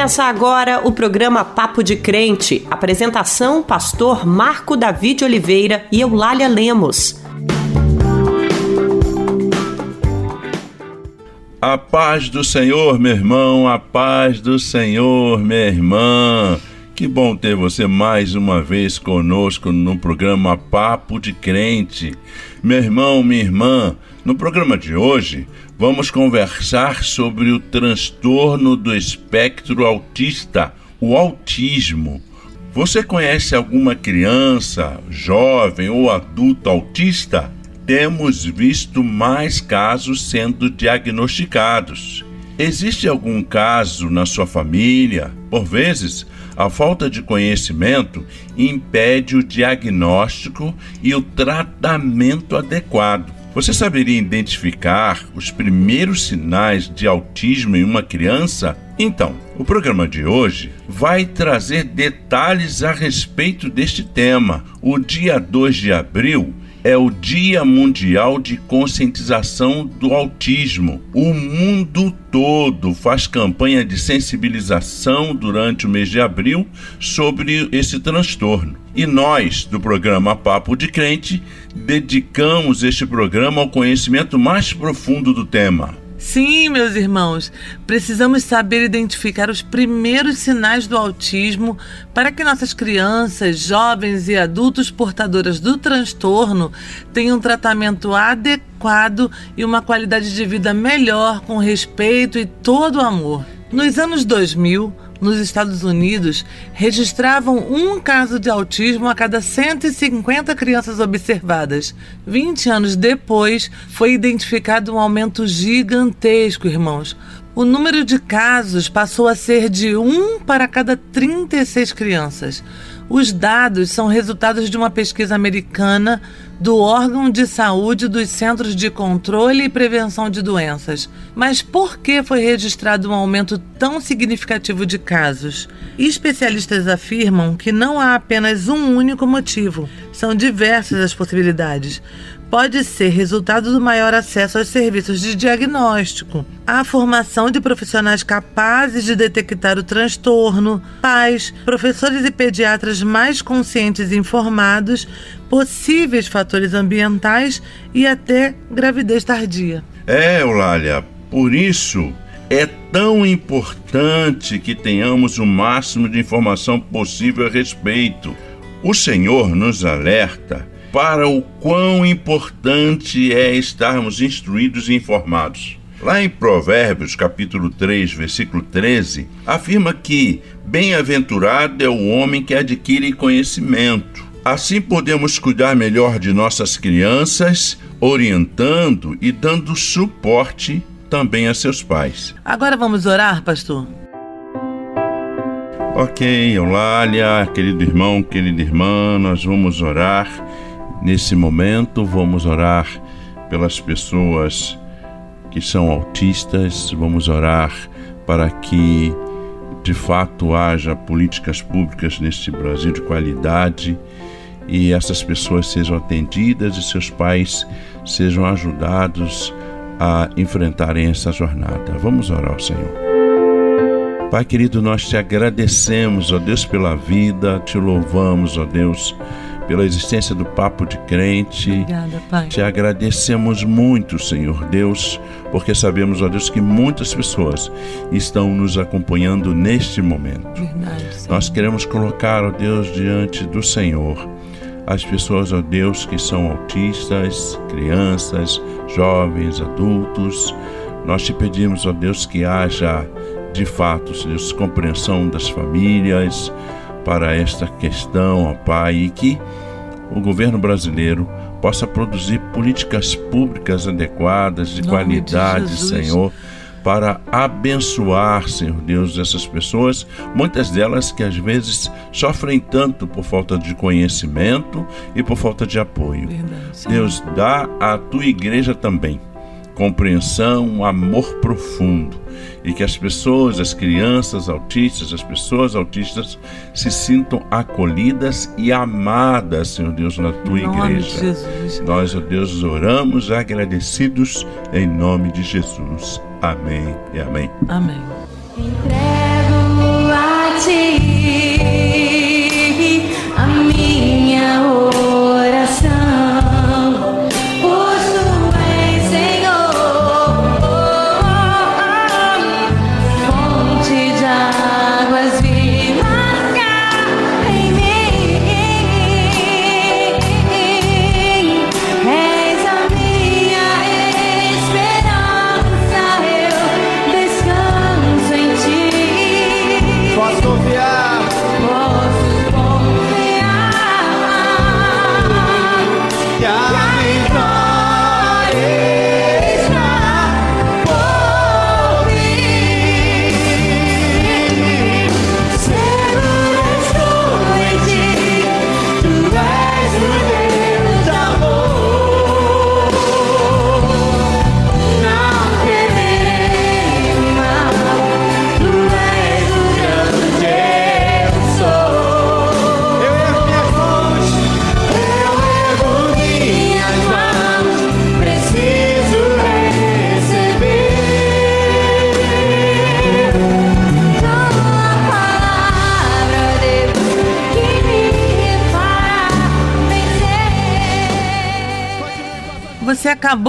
Começa agora o programa Papo de Crente. Apresentação: Pastor Marco David Oliveira e Eulália Lemos. A paz do Senhor, meu irmão, a paz do Senhor, minha irmã. Que bom ter você mais uma vez conosco no programa Papo de Crente. Meu irmão, minha irmã, no programa de hoje vamos conversar sobre o transtorno do espectro autista, o autismo. Você conhece alguma criança, jovem ou adulto autista? Temos visto mais casos sendo diagnosticados. Existe algum caso na sua família? Por vezes, a falta de conhecimento impede o diagnóstico e o tratamento adequado. Você saberia identificar os primeiros sinais de autismo em uma criança? Então, o programa de hoje vai trazer detalhes a respeito deste tema. O dia 2 de abril é o Dia Mundial de Conscientização do Autismo. O mundo todo faz campanha de sensibilização durante o mês de abril sobre esse transtorno. E nós, do programa Papo de Crente, dedicamos este programa ao conhecimento mais profundo do tema. Sim, meus irmãos, precisamos saber identificar os primeiros sinais do autismo para que nossas crianças, jovens e adultos portadoras do transtorno tenham um tratamento adequado e uma qualidade de vida melhor, com respeito e todo o amor. Nos anos 2000, nos Estados Unidos registravam um caso de autismo a cada 150 crianças observadas. 20 anos depois, foi identificado um aumento gigantesco, irmãos. O número de casos passou a ser de 1 para cada 36 crianças. Os dados são resultados de uma pesquisa americana do órgão de saúde dos Centros de Controle e Prevenção de Doenças. Mas por que foi registrado um aumento tão significativo de casos? Especialistas afirmam que não há apenas um único motivo, são diversas as possibilidades pode ser resultado do maior acesso aos serviços de diagnóstico, a formação de profissionais capazes de detectar o transtorno, pais, professores e pediatras mais conscientes e informados, possíveis fatores ambientais e até gravidez tardia. É, Eulália, por isso é tão importante que tenhamos o máximo de informação possível a respeito. O Senhor nos alerta para o quão importante é estarmos instruídos e informados. Lá em Provérbios, capítulo 3, versículo 13, afirma que bem-aventurado é o homem que adquire conhecimento. Assim podemos cuidar melhor de nossas crianças, orientando e dando suporte também a seus pais. Agora vamos orar, pastor? Ok, Eulália, querido irmão, querida irmã, nós vamos orar Nesse momento, vamos orar pelas pessoas que são autistas, vamos orar para que de fato haja políticas públicas neste Brasil de qualidade e essas pessoas sejam atendidas e seus pais sejam ajudados a enfrentarem essa jornada. Vamos orar ao Senhor. Pai querido, nós te agradecemos, ó Deus, pela vida, te louvamos, ó Deus pela existência do Papo de Crente. Obrigada, Pai. Te agradecemos muito, Senhor Deus, porque sabemos, ó Deus, que muitas pessoas estão nos acompanhando neste momento. Verdade, Nós queremos colocar, ó Deus, diante do Senhor as pessoas, ó Deus, que são autistas, crianças, jovens, adultos. Nós te pedimos, ó Deus, que haja de fato, Deus, compreensão das famílias para esta questão, ó Pai, e que o governo brasileiro possa produzir políticas públicas adequadas, de qualidade, de Senhor, para abençoar, Senhor Deus, essas pessoas, muitas delas que às vezes sofrem tanto por falta de conhecimento e por falta de apoio. Verdade, Deus, dá à tua igreja também compreensão, amor profundo e que as pessoas, as crianças autistas, as pessoas autistas se sintam acolhidas e amadas, Senhor Deus, na tua igreja. Nós, ó Deus, oramos agradecidos em nome de Jesus. Amém e amém. Amém. Entrego a ti.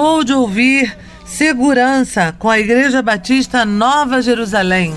Acabou de ouvir Segurança com a Igreja Batista Nova Jerusalém.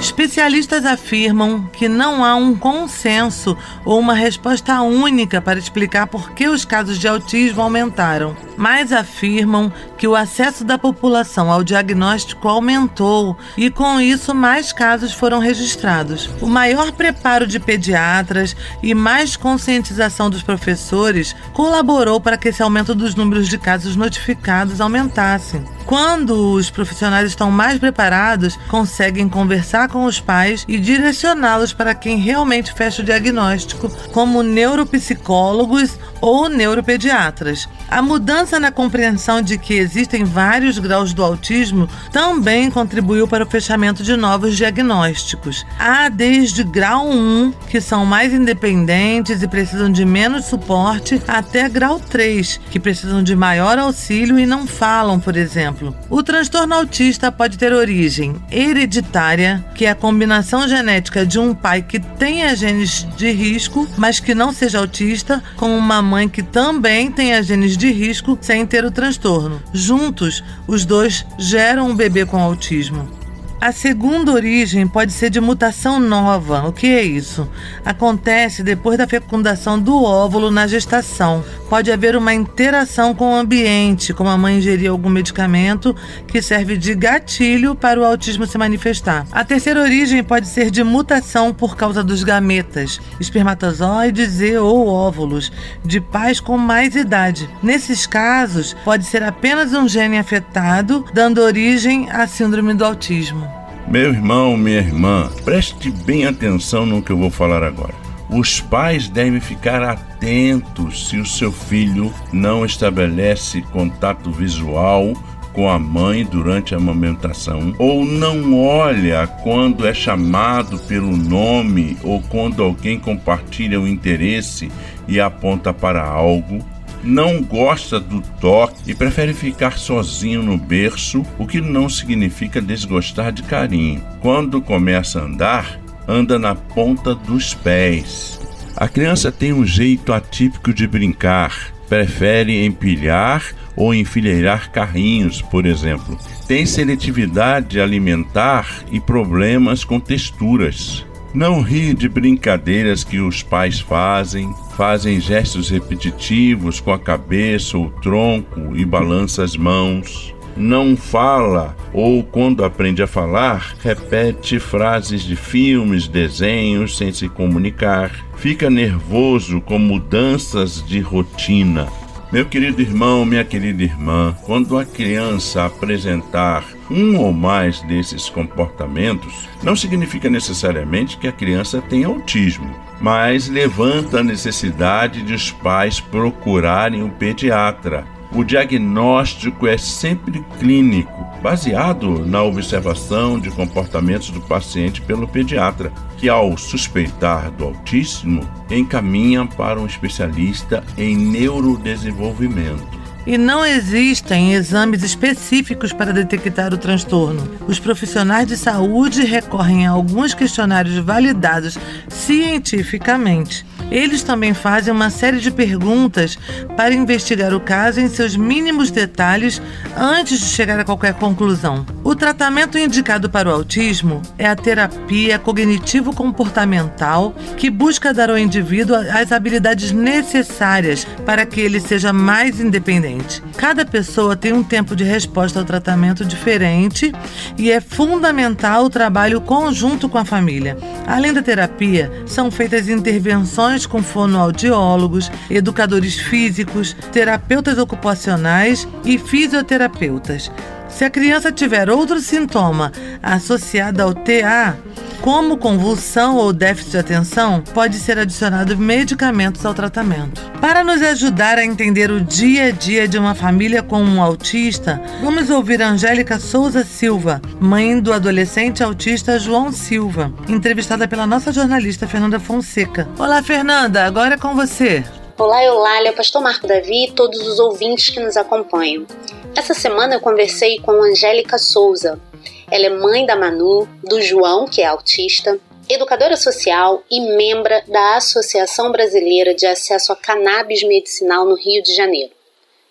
Especialistas afirmam que não há um consenso ou uma resposta única para explicar por que os casos de autismo aumentaram mas afirmam que o acesso da população ao diagnóstico aumentou e, com isso, mais casos foram registrados. O maior preparo de pediatras e mais conscientização dos professores colaborou para que esse aumento dos números de casos notificados aumentasse. Quando os profissionais estão mais preparados, conseguem conversar com os pais e direcioná-los para quem realmente fecha o diagnóstico, como neuropsicólogos ou neuropediatras. A mudança na compreensão de que existem vários graus do autismo também contribuiu para o fechamento de novos diagnósticos. Há desde grau 1, que são mais independentes e precisam de menos suporte, até grau 3, que precisam de maior auxílio e não falam, por exemplo. O transtorno autista pode ter origem hereditária, que é a combinação genética de um pai que tenha genes de risco, mas que não seja autista, com uma mãe que também tenha genes de risco sem ter o transtorno. Juntos, os dois geram um bebê com autismo. A segunda origem pode ser de mutação nova. O que é isso? Acontece depois da fecundação do óvulo na gestação. Pode haver uma interação com o ambiente, como a mãe ingerir algum medicamento que serve de gatilho para o autismo se manifestar. A terceira origem pode ser de mutação por causa dos gametas, espermatozoides e ou óvulos, de pais com mais idade. Nesses casos, pode ser apenas um gene afetado, dando origem à síndrome do autismo. Meu irmão, minha irmã, preste bem atenção no que eu vou falar agora. Os pais devem ficar atentos se o seu filho não estabelece contato visual com a mãe durante a amamentação, ou não olha quando é chamado pelo nome ou quando alguém compartilha o interesse e aponta para algo, não gosta do toque e prefere ficar sozinho no berço, o que não significa desgostar de carinho. Quando começa a andar, anda na ponta dos pés. A criança tem um jeito atípico de brincar, prefere empilhar ou enfileirar carrinhos, por exemplo. Tem seletividade alimentar e problemas com texturas. Não ri de brincadeiras que os pais fazem, fazem gestos repetitivos com a cabeça ou tronco e balança as mãos. Não fala ou, quando aprende a falar, repete frases de filmes, desenhos sem se comunicar. Fica nervoso com mudanças de rotina. Meu querido irmão, minha querida irmã, quando a criança apresentar um ou mais desses comportamentos, não significa necessariamente que a criança tenha autismo, mas levanta a necessidade de os pais procurarem um pediatra o diagnóstico é sempre clínico, baseado na observação de comportamentos do paciente pelo pediatra, que, ao suspeitar do autismo, encaminha para um especialista em neurodesenvolvimento. E não existem exames específicos para detectar o transtorno. Os profissionais de saúde recorrem a alguns questionários validados cientificamente. Eles também fazem uma série de perguntas para investigar o caso em seus mínimos detalhes antes de chegar a qualquer conclusão. O tratamento indicado para o autismo é a terapia cognitivo-comportamental, que busca dar ao indivíduo as habilidades necessárias para que ele seja mais independente. Cada pessoa tem um tempo de resposta ao tratamento diferente e é fundamental o trabalho conjunto com a família. Além da terapia, são feitas intervenções com fonoaudiólogos, educadores físicos, terapeutas ocupacionais e fisioterapeutas. Se a criança tiver outro sintoma associado ao TA, como convulsão ou déficit de atenção, pode ser adicionado medicamentos ao tratamento. Para nos ajudar a entender o dia a dia de uma família com um autista, vamos ouvir Angélica Souza Silva, mãe do adolescente autista João Silva, entrevistada pela nossa jornalista Fernanda Fonseca. Olá, Fernanda, agora é com você. Olá, Eulália, Pastor Marco Davi e todos os ouvintes que nos acompanham. Essa semana eu conversei com Angélica Souza, ela é mãe da Manu, do João, que é autista, educadora social e membra da Associação Brasileira de Acesso a Cannabis Medicinal no Rio de Janeiro.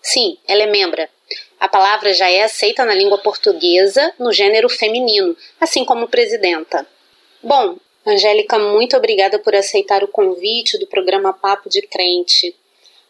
Sim, ela é membra. A palavra já é aceita na língua portuguesa no gênero feminino, assim como presidenta. Bom, Angélica, muito obrigada por aceitar o convite do programa Papo de Crente.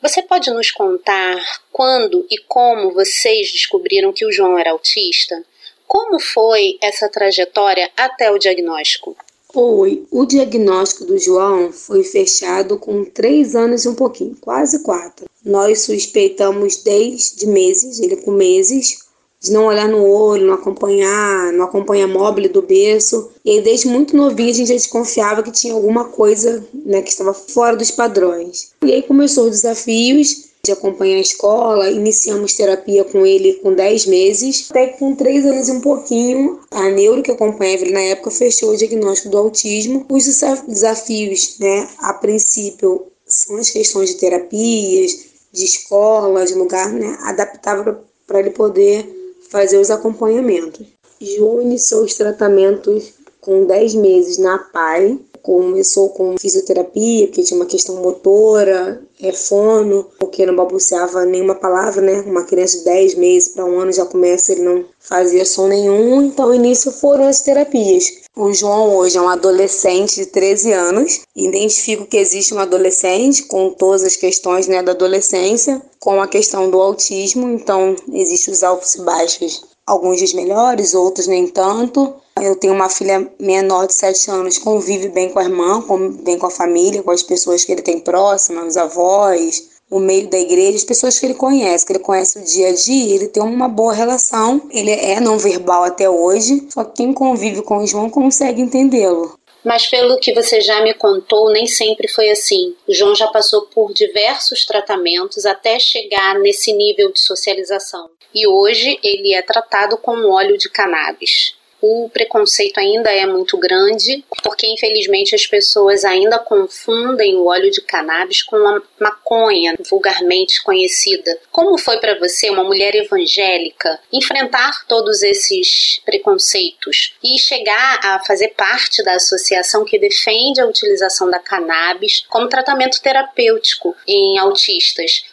Você pode nos contar quando e como vocês descobriram que o João era autista? Como foi essa trajetória até o diagnóstico? Oi, o diagnóstico do João foi fechado com três anos e um pouquinho, quase quatro. Nós suspeitamos desde meses, ele com meses, de não olhar no olho, não acompanhar, não acompanhar móvel do berço. E aí, desde muito novinho, a gente desconfiava que tinha alguma coisa né, que estava fora dos padrões. E aí começou os desafios de acompanhar a escola, iniciamos terapia com ele com 10 meses, até que com 3 anos e um pouquinho, a neuro que acompanhava ele na época fechou o diagnóstico do autismo. Os desafios, né, a princípio, são as questões de terapias, de escola, de lugar né, adaptável para ele poder fazer os acompanhamentos. João iniciou os tratamentos com 10 meses na PAI, começou com fisioterapia, porque tinha uma questão motora, é fono, porque não balbuciava nenhuma palavra, né? Uma criança de 10 meses para um ano já começa, ele não fazia som nenhum, então início foram as terapias. O João hoje é um adolescente de 13 anos. Identifico que existe um adolescente com todas as questões né, da adolescência, com a questão do autismo, então existem os altos e baixos. Alguns dias melhores, outros nem tanto. Eu tenho uma filha menor de 7 anos, convive bem com a irmã, bem com a família, com as pessoas que ele tem próximas, os avós, o meio da igreja, as pessoas que ele conhece, que ele conhece o dia a dia, ele tem uma boa relação. Ele é não verbal até hoje, só que quem convive com o João consegue entendê-lo. Mas pelo que você já me contou, nem sempre foi assim. O João já passou por diversos tratamentos até chegar nesse nível de socialização. E hoje ele é tratado com óleo de cannabis o preconceito ainda é muito grande, porque infelizmente as pessoas ainda confundem o óleo de cannabis com a maconha, vulgarmente conhecida. Como foi para você, uma mulher evangélica, enfrentar todos esses preconceitos e chegar a fazer parte da associação que defende a utilização da cannabis como tratamento terapêutico em autistas?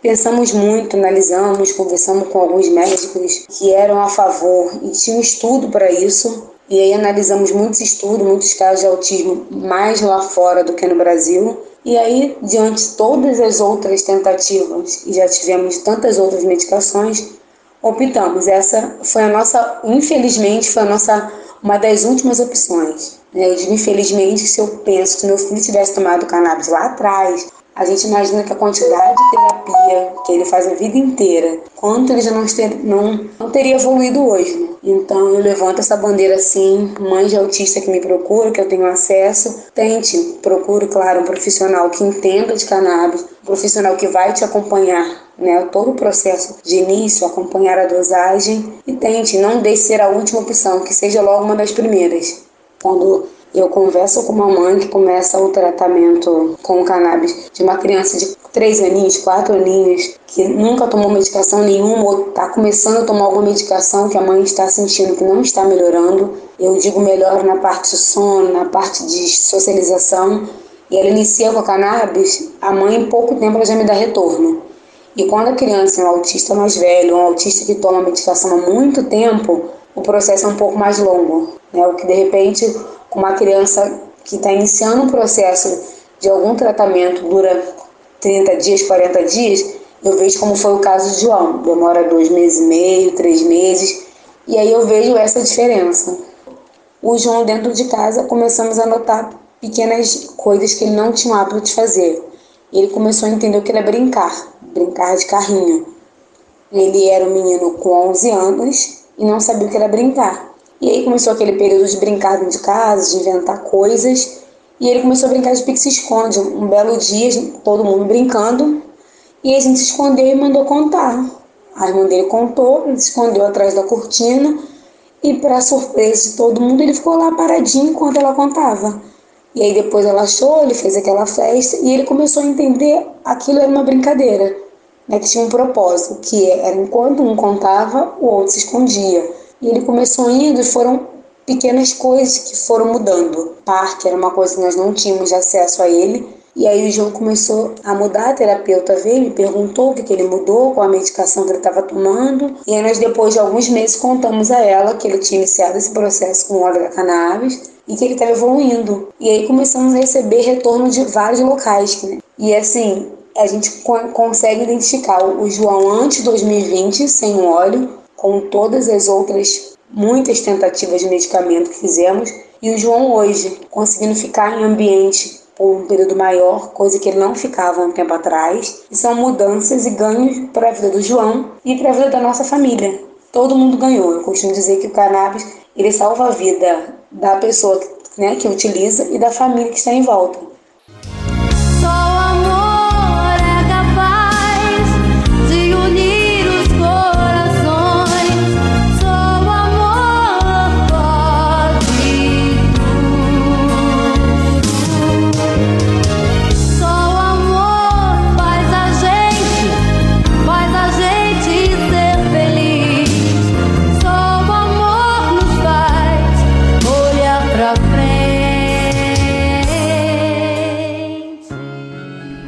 Pensamos muito, analisamos, conversamos com alguns médicos que eram a favor e tinha um estudo para isso. E aí analisamos muitos estudos, muitos casos de autismo mais lá fora do que no Brasil. E aí, diante de todas as outras tentativas, e já tivemos tantas outras medicações, optamos. Essa foi a nossa, infelizmente, foi a nossa uma das últimas opções. Eu digo infelizmente, se eu penso que meu filho tivesse tomado cannabis lá atrás, a gente imagina que a quantidade de terapia que ele faz a vida inteira, quanto ele já não, ter, não, não teria evoluído hoje. Né? Então eu levanto essa bandeira assim, mãe de autista que me procura, que eu tenho acesso, tente, procure, claro, um profissional que entenda de cannabis, um profissional que vai te acompanhar né, todo o processo de início, acompanhar a dosagem e tente, não deixe ser a última opção, que seja logo uma das primeiras. Quando Eu converso com uma mãe que começa o tratamento com cannabis de uma criança de 3 aninhos, 4 aninhos, que nunca tomou medicação nenhuma ou está começando a tomar alguma medicação que a mãe está sentindo que não está melhorando. Eu digo melhor na parte de sono, na parte de socialização. E ela inicia com a cannabis, a mãe em pouco tempo ela já me dá retorno. E quando a criança é um autista mais velho, um autista que toma medicação há muito tempo, o processo é um pouco mais longo. Né? O que de repente uma criança que está iniciando um processo de algum tratamento dura 30 dias, 40 dias, eu vejo como foi o caso de João. Demora dois meses e meio, três meses, e aí eu vejo essa diferença. O João dentro de casa começamos a notar pequenas coisas que ele não tinha o hábito de fazer. Ele começou a entender o que era brincar, brincar de carrinho. Ele era um menino com 11 anos e não sabia o que era brincar. E aí começou aquele período de brincar dentro de casa, de inventar coisas. E ele começou a brincar de pique-se-esconde. Um belo dia, todo mundo brincando. E a gente se escondeu e mandou contar. A irmã dele contou, ele se escondeu atrás da cortina. E, para surpresa de todo mundo, ele ficou lá paradinho enquanto ela contava. E aí depois ela achou, ele fez aquela festa e ele começou a entender aquilo era uma brincadeira, né, que tinha um propósito, que era enquanto um contava, o outro se escondia. E ele começou indo e foram pequenas coisas que foram mudando. Parque era uma coisa que nós não tínhamos acesso a ele. E aí o João começou a mudar, a terapeuta veio, me perguntou o que, que ele mudou, qual a medicação que ele estava tomando. E aí nós, depois de alguns meses, contamos a ela que ele tinha iniciado esse processo com óleo da cannabis e que ele estava evoluindo. E aí começamos a receber retorno de vários locais. Né? E assim, a gente consegue identificar o João antes de 2020, sem óleo, com todas as outras muitas tentativas de medicamento que fizemos, e o João hoje conseguindo ficar em ambiente por um período maior, coisa que ele não ficava um tempo atrás. E são mudanças e ganhos para a vida do João e para a vida da nossa família. Todo mundo ganhou. Eu costumo dizer que o cannabis ele salva a vida da pessoa né, que utiliza e da família que está em volta.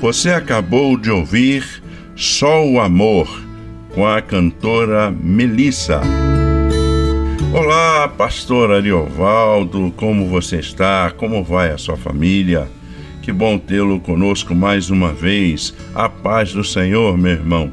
Você acabou de ouvir Só o Amor com a cantora Melissa. Olá, pastor Ariovaldo, como você está? Como vai a sua família? Que bom tê-lo conosco mais uma vez. A paz do Senhor, meu irmão.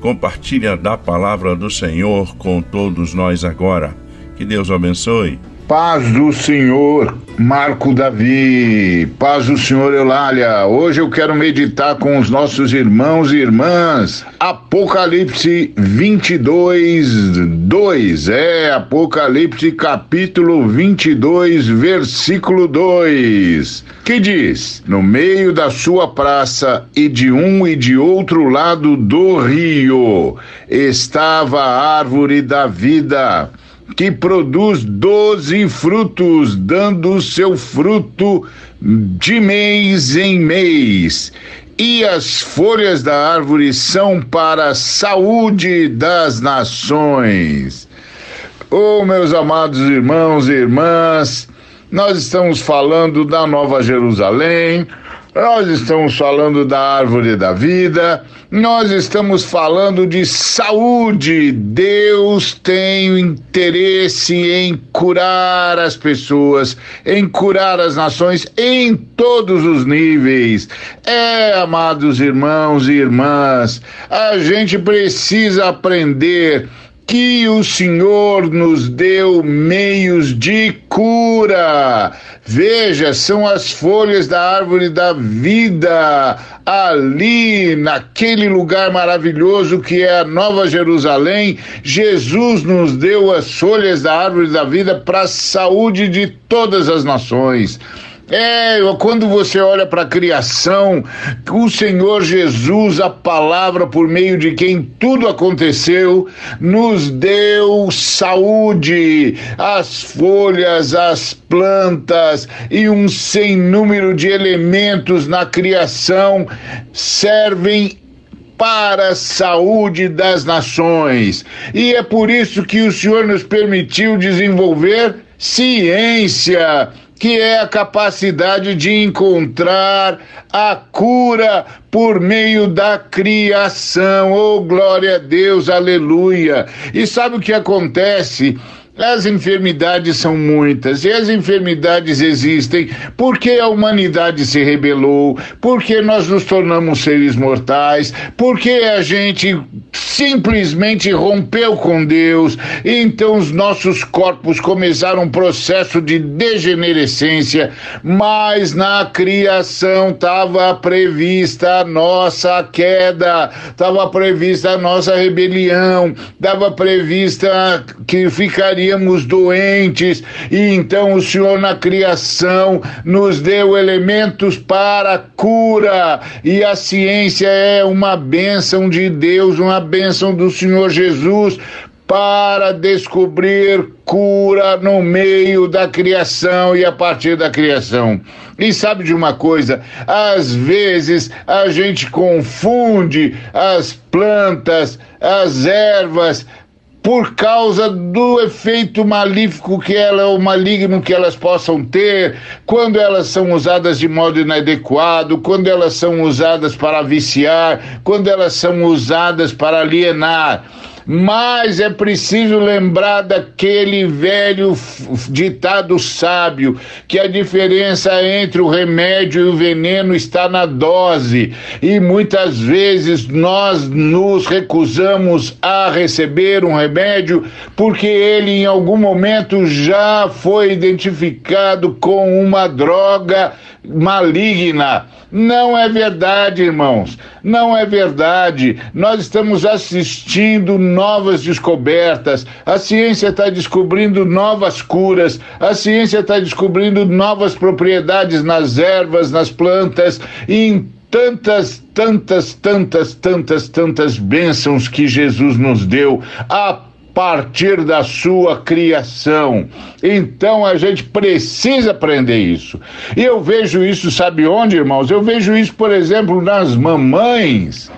Compartilha da palavra do Senhor com todos nós agora. Que Deus o abençoe. Paz do Senhor, Marco Davi. Paz do Senhor, Eulália. Hoje eu quero meditar com os nossos irmãos e irmãs. Apocalipse 22, 2. É, Apocalipse capítulo 22, versículo 2. Que diz: No meio da sua praça e de um e de outro lado do rio estava a árvore da vida que produz doze frutos, dando seu fruto de mês em mês. E as folhas da árvore são para a saúde das nações. Oh, meus amados irmãos e irmãs, nós estamos falando da Nova Jerusalém, nós estamos falando da árvore da vida, nós estamos falando de saúde. Deus tem interesse em curar as pessoas, em curar as nações em todos os níveis. É, amados irmãos e irmãs, a gente precisa aprender que o Senhor nos deu meios de cura. Veja, são as folhas da árvore da vida, ali, naquele lugar maravilhoso que é a Nova Jerusalém. Jesus nos deu as folhas da árvore da vida para a saúde de todas as nações. É, quando você olha para a criação, o Senhor Jesus, a palavra por meio de quem tudo aconteceu, nos deu saúde, as folhas, as plantas e um sem número de elementos na criação servem para a saúde das nações. E é por isso que o Senhor nos permitiu desenvolver ciência que é a capacidade de encontrar a cura por meio da criação. Oh, glória a Deus, aleluia. E sabe o que acontece? As enfermidades são muitas e as enfermidades existem porque a humanidade se rebelou, porque nós nos tornamos seres mortais, porque a gente simplesmente rompeu com Deus, e então os nossos corpos começaram um processo de degenerescência, mas na criação estava prevista a nossa queda, estava prevista a nossa rebelião, estava prevista que ficaria estaríamos doentes, e então o Senhor na criação nos deu elementos para cura, e a ciência é uma bênção de Deus, uma bênção do Senhor Jesus para descobrir cura no meio da criação e a partir da criação. E sabe de uma coisa? Às vezes a gente confunde as plantas, as ervas, por causa do efeito malífico que ela, o maligno que elas possam ter, quando elas são usadas de modo inadequado, quando elas são usadas para viciar, quando elas são usadas para alienar mas é preciso lembrar daquele velho ditado sábio que a diferença entre o remédio e o veneno está na dose e muitas vezes nós nos recusamos a receber um remédio porque ele em algum momento já foi identificado com uma droga maligna. Não é verdade, irmãos. Não é verdade. Nós estamos assistindo novas descobertas. A ciência está descobrindo novas curas. A ciência está descobrindo novas propriedades nas ervas, nas plantas e em tantas, tantas, tantas, tantas, tantas bênçãos que Jesus nos deu. A partir da sua criação. Então a gente precisa aprender isso. E eu vejo isso, sabe onde, irmãos? Eu vejo isso, por exemplo, nas mamães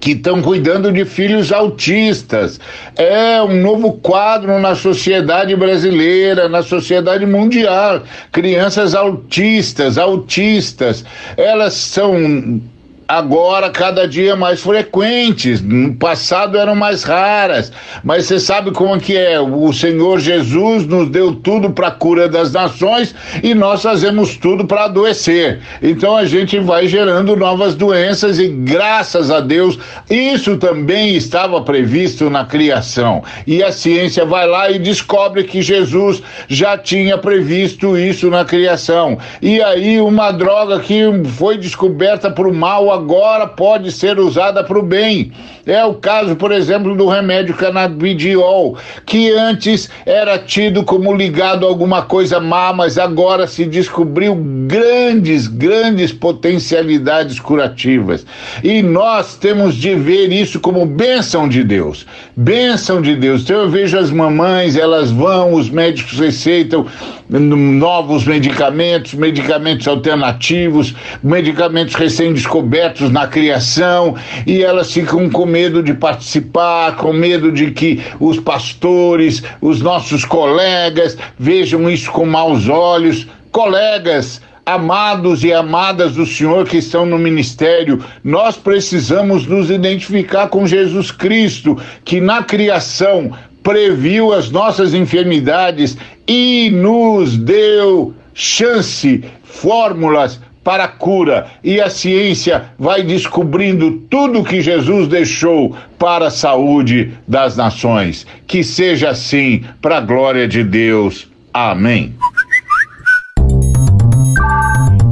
que estão cuidando de filhos autistas. É um novo quadro na sociedade brasileira, na sociedade mundial. Crianças autistas, autistas, elas são agora cada dia mais frequentes. No passado eram mais raras, mas você sabe como que é? O Senhor Jesus nos deu tudo para a cura das nações e nós fazemos tudo para adoecer. Então a gente vai gerando novas doenças e graças a Deus isso também estava previsto na criação. E a ciência vai lá e descobre que Jesus já tinha previsto isso na criação. E aí uma droga que foi descoberta o mal agora pode ser usada para o bem. É o caso, por exemplo, do remédio canabidiol, que antes era tido como ligado a alguma coisa má, mas agora se descobriu grandes, grandes potencialidades curativas. E nós temos de ver isso como bênção de Deus. Bênção de Deus. Então eu vejo as mamães, elas vão, os médicos receitam novos medicamentos, medicamentos alternativos, medicamentos recém-descobertos na criação, e elas ficam com medo de participar, com medo de que os pastores, os nossos colegas vejam isso com maus olhos. Colegas, amados e amadas do Senhor que estão no ministério, nós precisamos nos identificar com Jesus Cristo, que na criação previu as nossas enfermidades e nos deu chance, fórmulas para a cura. E a ciência vai descobrindo tudo que Jesus deixou para a saúde das nações. Que seja assim, para a glória de Deus. Amém.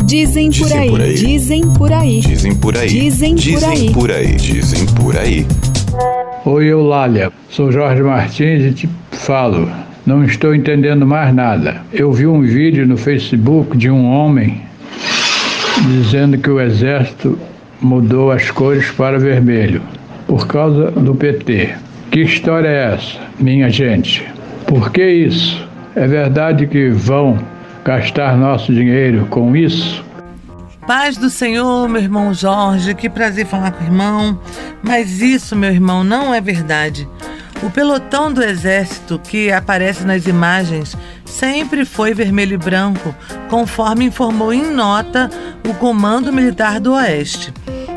Dizem por aí, dizem por aí, dizem por aí, dizem por aí, dizem por aí, dizem por aí. Oi, Eulália. Sou Jorge Martins e te falo. Não estou entendendo mais nada. Eu vi um vídeo no Facebook de um homem dizendo que o exército mudou as cores para vermelho por causa do PT. Que história é essa, minha gente? Por que isso? É verdade que vão gastar nosso dinheiro com isso? Paz do Senhor, meu irmão Jorge, que prazer falar com o irmão. Mas isso, meu irmão, não é verdade. O pelotão do exército que aparece nas imagens sempre foi vermelho e branco, conforme informou em nota o Comando Militar do Oeste.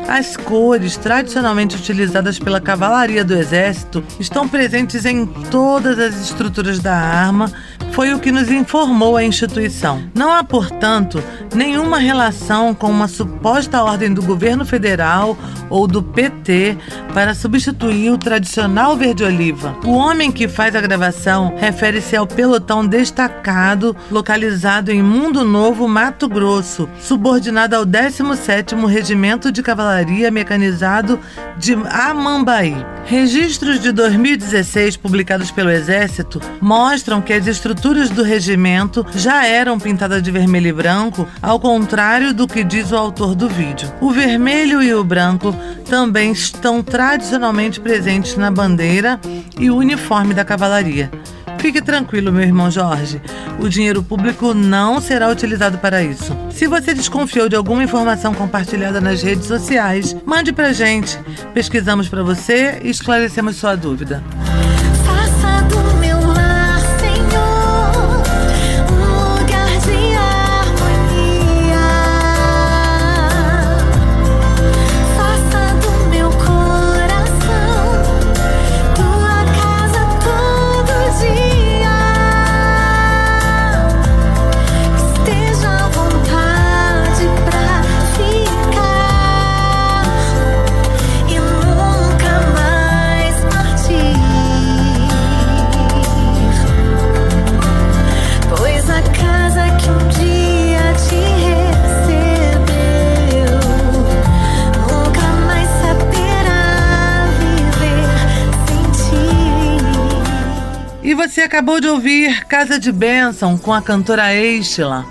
As cores tradicionalmente utilizadas pela cavalaria do exército estão presentes em todas as estruturas da arma, foi o que nos informou a instituição. Não há, portanto, nenhuma relação com uma suposta ordem do governo federal ou do PT para substituir o tradicional verde-oliva. O homem que faz a gravação refere-se ao pelotão destacado localizado em Mundo Novo, Mato Grosso, subordinado ao 17º Regimento de Cavalaria Mecanizado de Amambaí. Registros de 2016 publicados pelo Exército mostram que as estruturas do regimento já eram pintadas de vermelho e branco, ao contrário do que diz o autor do vídeo. O vermelho e o branco também estão tradicionalmente presentes na bandeira e uniforme da cavalaria. Fique tranquilo, meu irmão Jorge. O dinheiro público não será utilizado para isso. Se você desconfiou de alguma informação compartilhada nas redes sociais, mande pra gente. Pesquisamos para você e esclarecemos sua dúvida. Acabou de ouvir Casa de Bênção com a cantora Estela.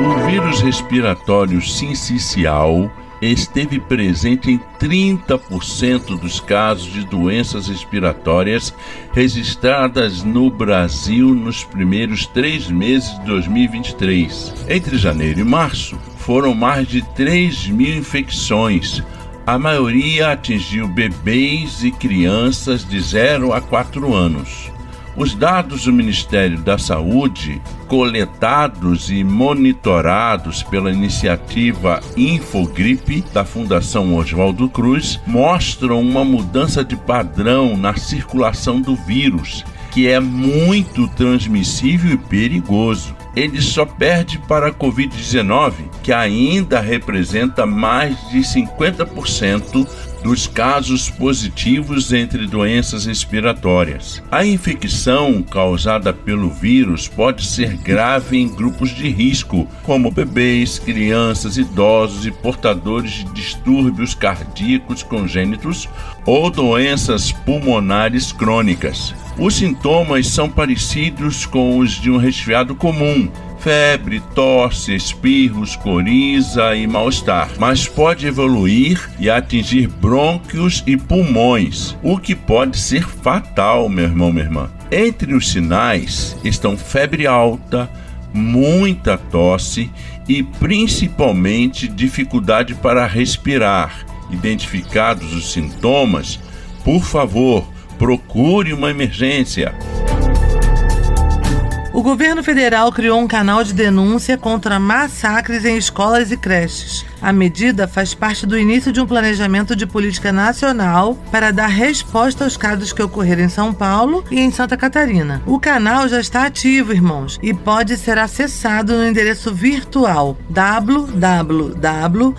O vírus respiratório sincicial esteve presente em 30% dos casos de doenças respiratórias registradas no Brasil nos primeiros três meses de 2023. Entre janeiro e março, foram mais de 3 mil infecções, a maioria atingiu bebês e crianças de 0 a 4 anos. Os dados do Ministério da Saúde, coletados e monitorados pela iniciativa Infogripe da Fundação Oswaldo Cruz, mostram uma mudança de padrão na circulação do vírus, que é muito transmissível e perigoso. Ele só perde para a Covid-19, que ainda representa mais de 50% dos casos positivos entre doenças respiratórias. A infecção causada pelo vírus pode ser grave em grupos de risco, como bebês, crianças, idosos e portadores de distúrbios cardíacos congênitos ou doenças pulmonares crônicas. Os sintomas são parecidos com os de um resfriado comum, febre, tosse, espirros, coriza e mal-estar, mas pode evoluir e atingir brônquios e pulmões, o que pode ser fatal, meu irmão, minha irmã. Entre os sinais estão febre alta, muita tosse e principalmente dificuldade para respirar. Identificados os sintomas, por favor, procure uma emergência. O governo federal criou um canal de denúncia contra massacres em escolas e creches. A medida faz parte do início de um planejamento de política nacional para dar resposta aos casos que ocorreram em São Paulo e em Santa Catarina. O canal já está ativo, irmãos, e pode ser acessado no endereço virtual www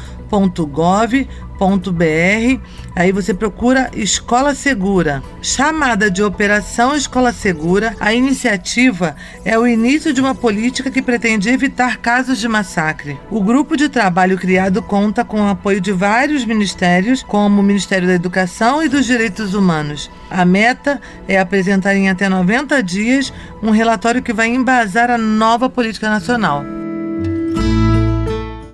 br. Aí você procura Escola Segura. Chamada de Operação Escola Segura, a iniciativa é o início de uma política que pretende evitar casos de massacre. O grupo de trabalho criado conta com o apoio de vários ministérios, como o Ministério da Educação e dos Direitos Humanos. A meta é apresentar em até 90 dias um relatório que vai embasar a nova política nacional.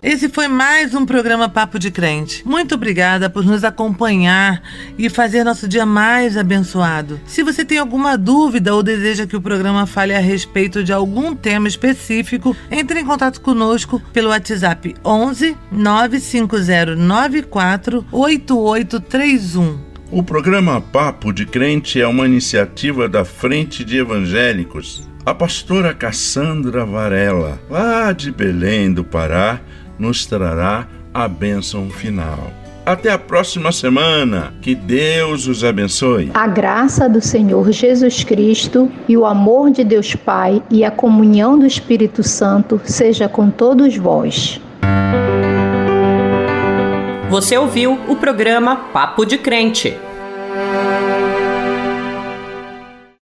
Esse foi mais um programa Papo de Crente. Muito obrigada por nos acompanhar e fazer nosso dia mais abençoado. Se você tem alguma dúvida ou deseja que o programa fale a respeito de algum tema específico, entre em contato conosco pelo WhatsApp 11 95094 8831. O programa Papo de Crente é uma iniciativa da Frente de Evangélicos. A pastora Cassandra Varela, lá de Belém do Pará, nos trará a bênção final. Até a próxima semana. Que Deus os abençoe. A graça do Senhor Jesus Cristo e o amor de Deus Pai e a comunhão do Espírito Santo seja com todos vós. Você ouviu o programa Papo de Crente.